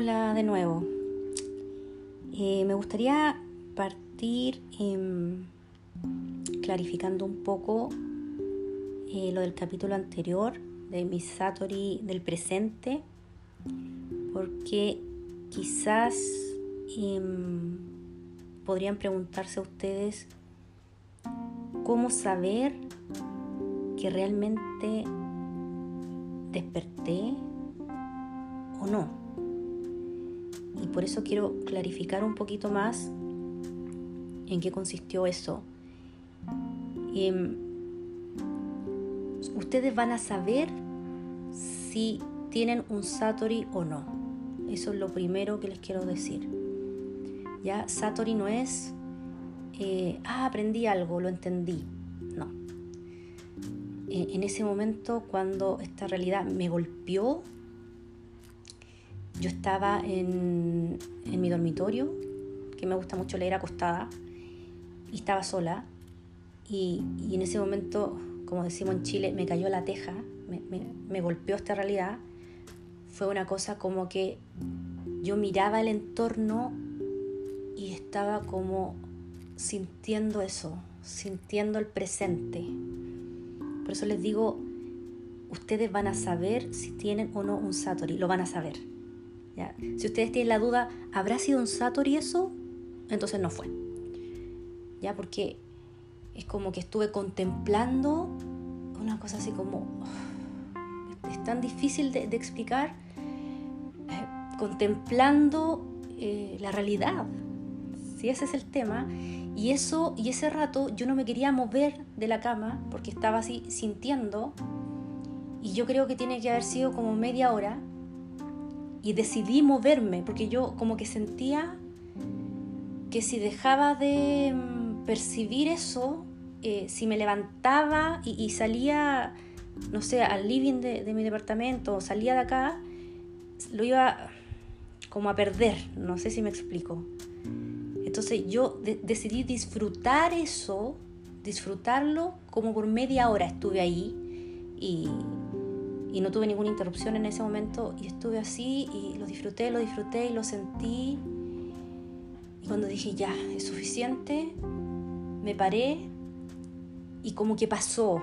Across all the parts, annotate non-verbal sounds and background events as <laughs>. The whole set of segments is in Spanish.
Hola de nuevo. Eh, me gustaría partir em, clarificando un poco eh, lo del capítulo anterior de mi Satori del presente, porque quizás em, podrían preguntarse ustedes cómo saber que realmente desperté o no. Y por eso quiero clarificar un poquito más en qué consistió eso. Em, ustedes van a saber si tienen un Satori o no. Eso es lo primero que les quiero decir. Ya, Satori no es, eh, ah, aprendí algo, lo entendí. No. en ese momento, cuando esta realidad me golpeó, yo estaba en, mi dormitorio, que me gusta mucho leer acostada, y estaba sola. Y, en ese momento, como decimos en Chile, me cayó la teja, me, golpeó esta realidad. Fue una cosa como que yo miraba el entorno y estaba como sintiendo eso, sintiendo el presente. Por eso les digo, ustedes van a saber si tienen o no un Satori, lo van a saber. Si ustedes tienen la duda, ¿habrá sido un Satori eso? Entonces no fue. ¿Ya? Porque es como que estuve contemplando una cosa así como... es tan difícil de, explicar. Eh, contemplando eh, la realidad. Si ese es el tema. Y eso, y ese rato yo no me quería mover de la cama porque estaba así sintiendo. Y yo creo que tiene que haber sido como media hora y decidí moverme porque yo como que sentía que si dejaba de mm, percibir eso, eh, si me levantaba y, salía, no sé, al living de, mi departamento o salía de acá, lo iba como a perder, no sé si me explico. Entonces yo decidí disfrutar eso, disfrutarlo como por media hora estuve ahí y, y no tuve ninguna interrupción en ese momento y estuve así y lo disfruté, lo disfruté y lo sentí. Y cuando dije ya, es suficiente, me paré y como que pasó.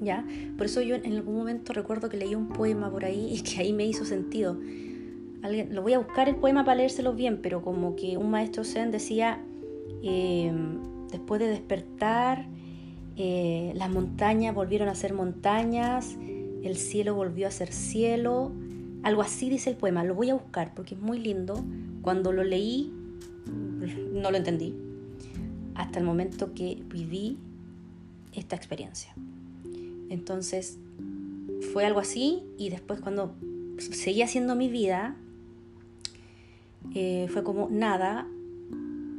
¿Ya? Por eso yo en algún momento recuerdo que leí un poema por ahí <laughs> y que ahí me hizo sentido. Alguien, lo voy a buscar el poema para leérselo bien, pero como que un maestro zen decía, eh, después de despertar, eh, las montañas volvieron a ser montañas, el cielo volvió a ser cielo, algo así dice el poema, lo voy a buscar porque es muy lindo, cuando lo leí no lo entendí, hasta el momento que viví esta experiencia. Entonces fue algo así y después cuando seguí haciendo mi vida, eh, fue como nada,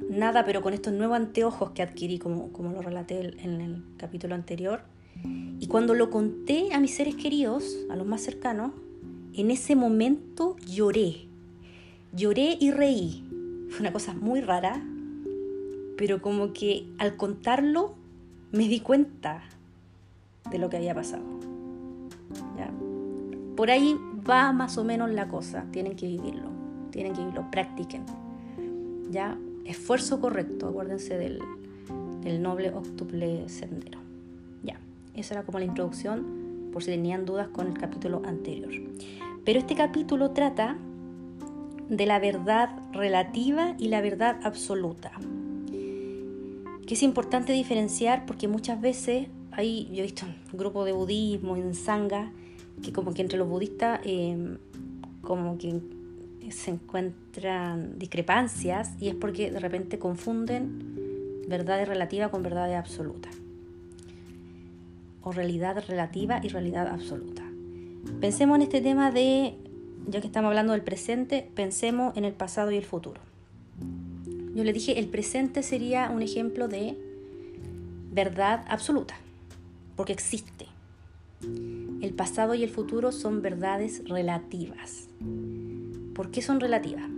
nada, pero con estos nuevos anteojos que adquirí, como, como lo relaté en el capítulo anterior. Y cuando lo conté a mis seres queridos, a los más cercanos, en ese momento lloré. Lloré y reí. Fue una cosa muy rara, pero como que al contarlo me di cuenta de lo que había pasado. Por ahí va más o menos la cosa. Tienen que vivirlo, tienen que vivirlo, practiquen. ¿Ya? Esfuerzo correcto, acuérdense del, noble octuple sendero. Ya, esa era como la introducción por si tenían dudas con el capítulo anterior. Pero este capítulo trata de la verdad relativa y la verdad absoluta, que es importante diferenciar porque muchas veces hay, yo he visto un grupo de budismo, en sangha, que como que entre los budistas, eh, como que se encuentran discrepancias y es porque de repente confunden verdad relativa con verdad absoluta. O realidad relativa y realidad absoluta. Pensemos en este tema de, ya que estamos hablando del presente, pensemos en el pasado y el futuro. Yo le dije, el presente sería un ejemplo de verdad absoluta, porque existe. El pasado y el futuro son verdades relativas. ¿Por qué son relativas?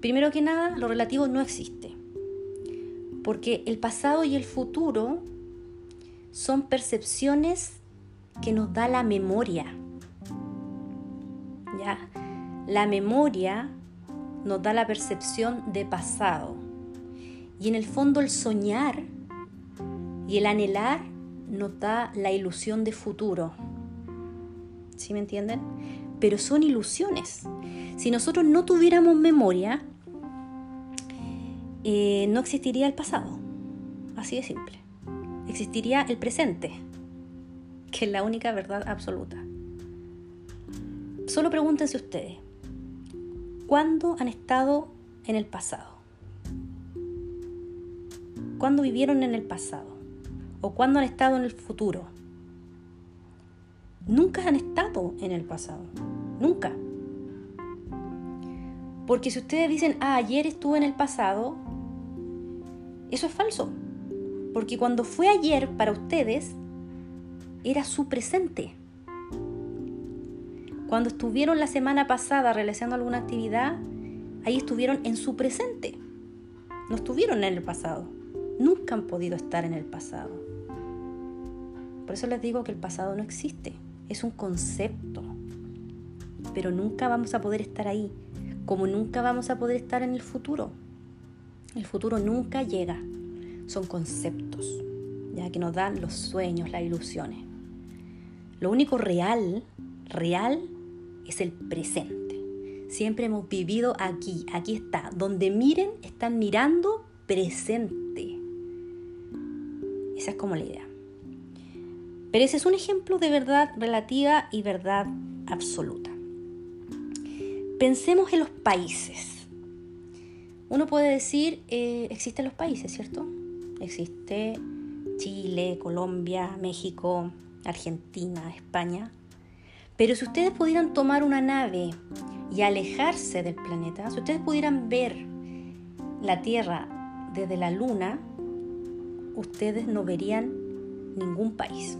Primero que nada, lo relativo no existe. Porque el pasado y el futuro son percepciones que nos da la memoria. ¿Ya? La memoria nos da la percepción de pasado. Y en el fondo el soñar y el anhelar nos da la ilusión de futuro. ¿Sí me entienden? Pero son ilusiones. Si nosotros no tuviéramos memoria, eh, no existiría el pasado. Así de simple. Existiría el presente, que es la única verdad absoluta. Solo pregúntense ustedes, ¿cuándo han estado en el pasado? ¿Cuándo vivieron en el pasado? ¿O cuándo han estado en el futuro? Nunca han estado en el pasado. Nunca. Porque si ustedes dicen, ah, ayer estuve en el pasado, eso es falso. Porque cuando fue ayer para ustedes, era su presente. Cuando estuvieron la semana pasada realizando alguna actividad, ahí estuvieron en su presente. No estuvieron en el pasado. Nunca han podido estar en el pasado. Por eso les digo que el pasado no existe. Es un concepto. Pero nunca vamos a poder estar ahí. Como nunca vamos a poder estar en el futuro. El futuro nunca llega. Son conceptos, ya que nos dan los sueños, las ilusiones. Lo único real, real, es el presente. Siempre hemos vivido aquí, aquí está. Donde miren, están mirando presente. Esa es como la idea. Pero ese es un ejemplo de verdad relativa y verdad absoluta. Pensemos en los países. Uno puede decir, eh, existen los países, ¿cierto? Existe Chile, Colombia, México, Argentina, España. Pero si ustedes pudieran tomar una nave y alejarse del planeta, si ustedes pudieran ver la Tierra desde la Luna, ustedes no verían ningún país.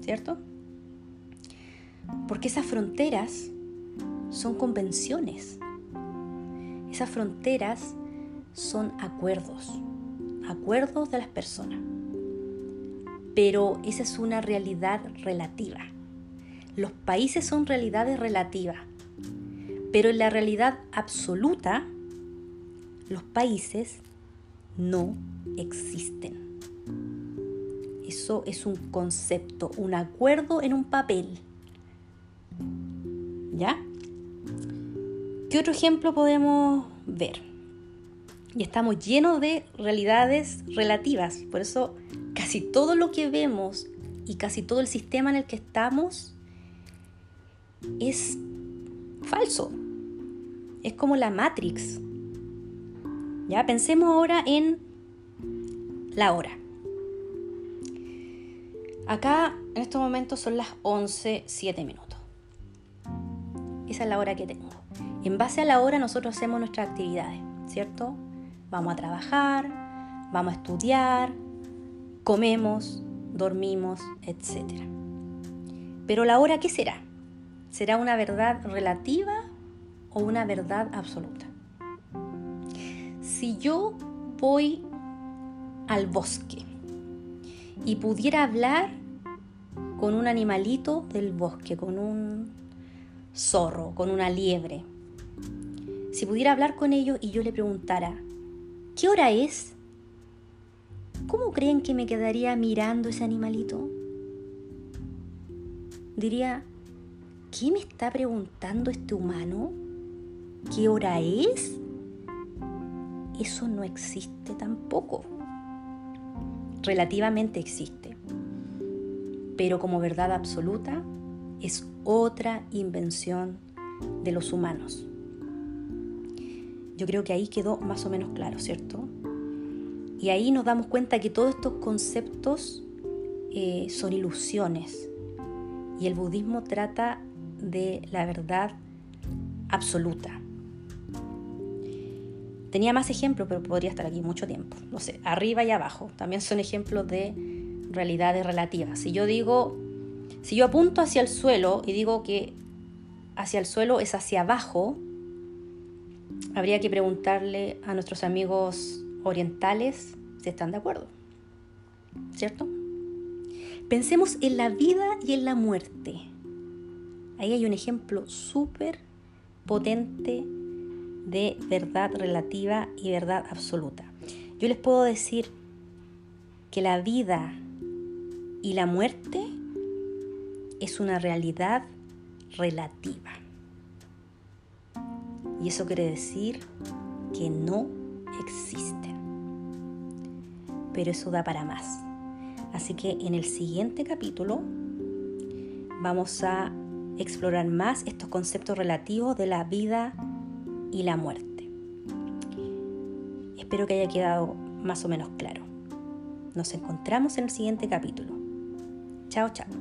¿Cierto? Porque esas fronteras son convenciones, esas fronteras son acuerdos, acuerdos de las personas. Pero esa es una realidad relativa. Los países son realidades relativas. Pero en la realidad absoluta, los países no existen. Eso es un concepto, un acuerdo en un papel. ¿Ya? ¿Qué otro ejemplo podemos ver? Y estamos llenos de realidades relativas, por eso casi todo lo que vemos y casi todo el sistema en el que estamos es falso. Es como la Matrix. Ya pensemos ahora en la hora. Acá en estos momentos son las 11, 7 minutos. Esa es la hora que tengo. En base a la hora nosotros hacemos nuestras actividades, ¿cierto? Vamos a trabajar, vamos a estudiar, comemos, dormimos, etc. Pero la hora, ¿qué será? ¿Será una verdad relativa o una verdad absoluta? Si yo voy al bosque y pudiera hablar con un animalito del bosque, con un zorro, con una liebre, si pudiera hablar con ellos y yo le preguntara, ¿qué hora es? ¿Cómo creen que me quedaría mirando ese animalito? Diría, ¿qué me está preguntando este humano? ¿Qué hora es? Eso no existe tampoco. Relativamente existe. Pero como verdad absoluta es otra invención de los humanos. Yo creo que ahí quedó más o menos claro, ¿cierto? Y ahí nos damos cuenta que todos estos conceptos eh, son ilusiones. Y el budismo trata de la verdad absoluta. Tenía más ejemplos, pero podría estar aquí mucho tiempo. No sé, arriba y abajo. También son ejemplos de realidades relativas. Si yo digo, si yo apunto hacia el suelo y digo que hacia el suelo es hacia abajo, habría que preguntarle a nuestros amigos orientales si están de acuerdo. ¿Cierto? Pensemos en la vida y en la muerte. Ahí hay un ejemplo súper potente de verdad relativa y verdad absoluta. Yo les puedo decir que la vida y la muerte es una realidad relativa. Y eso quiere decir que no existen. Pero eso da para más. Así que en el siguiente capítulo vamos a explorar más estos conceptos relativos de la vida y la muerte. Espero que haya quedado más o menos claro. Nos encontramos en el siguiente capítulo. Chao, chao.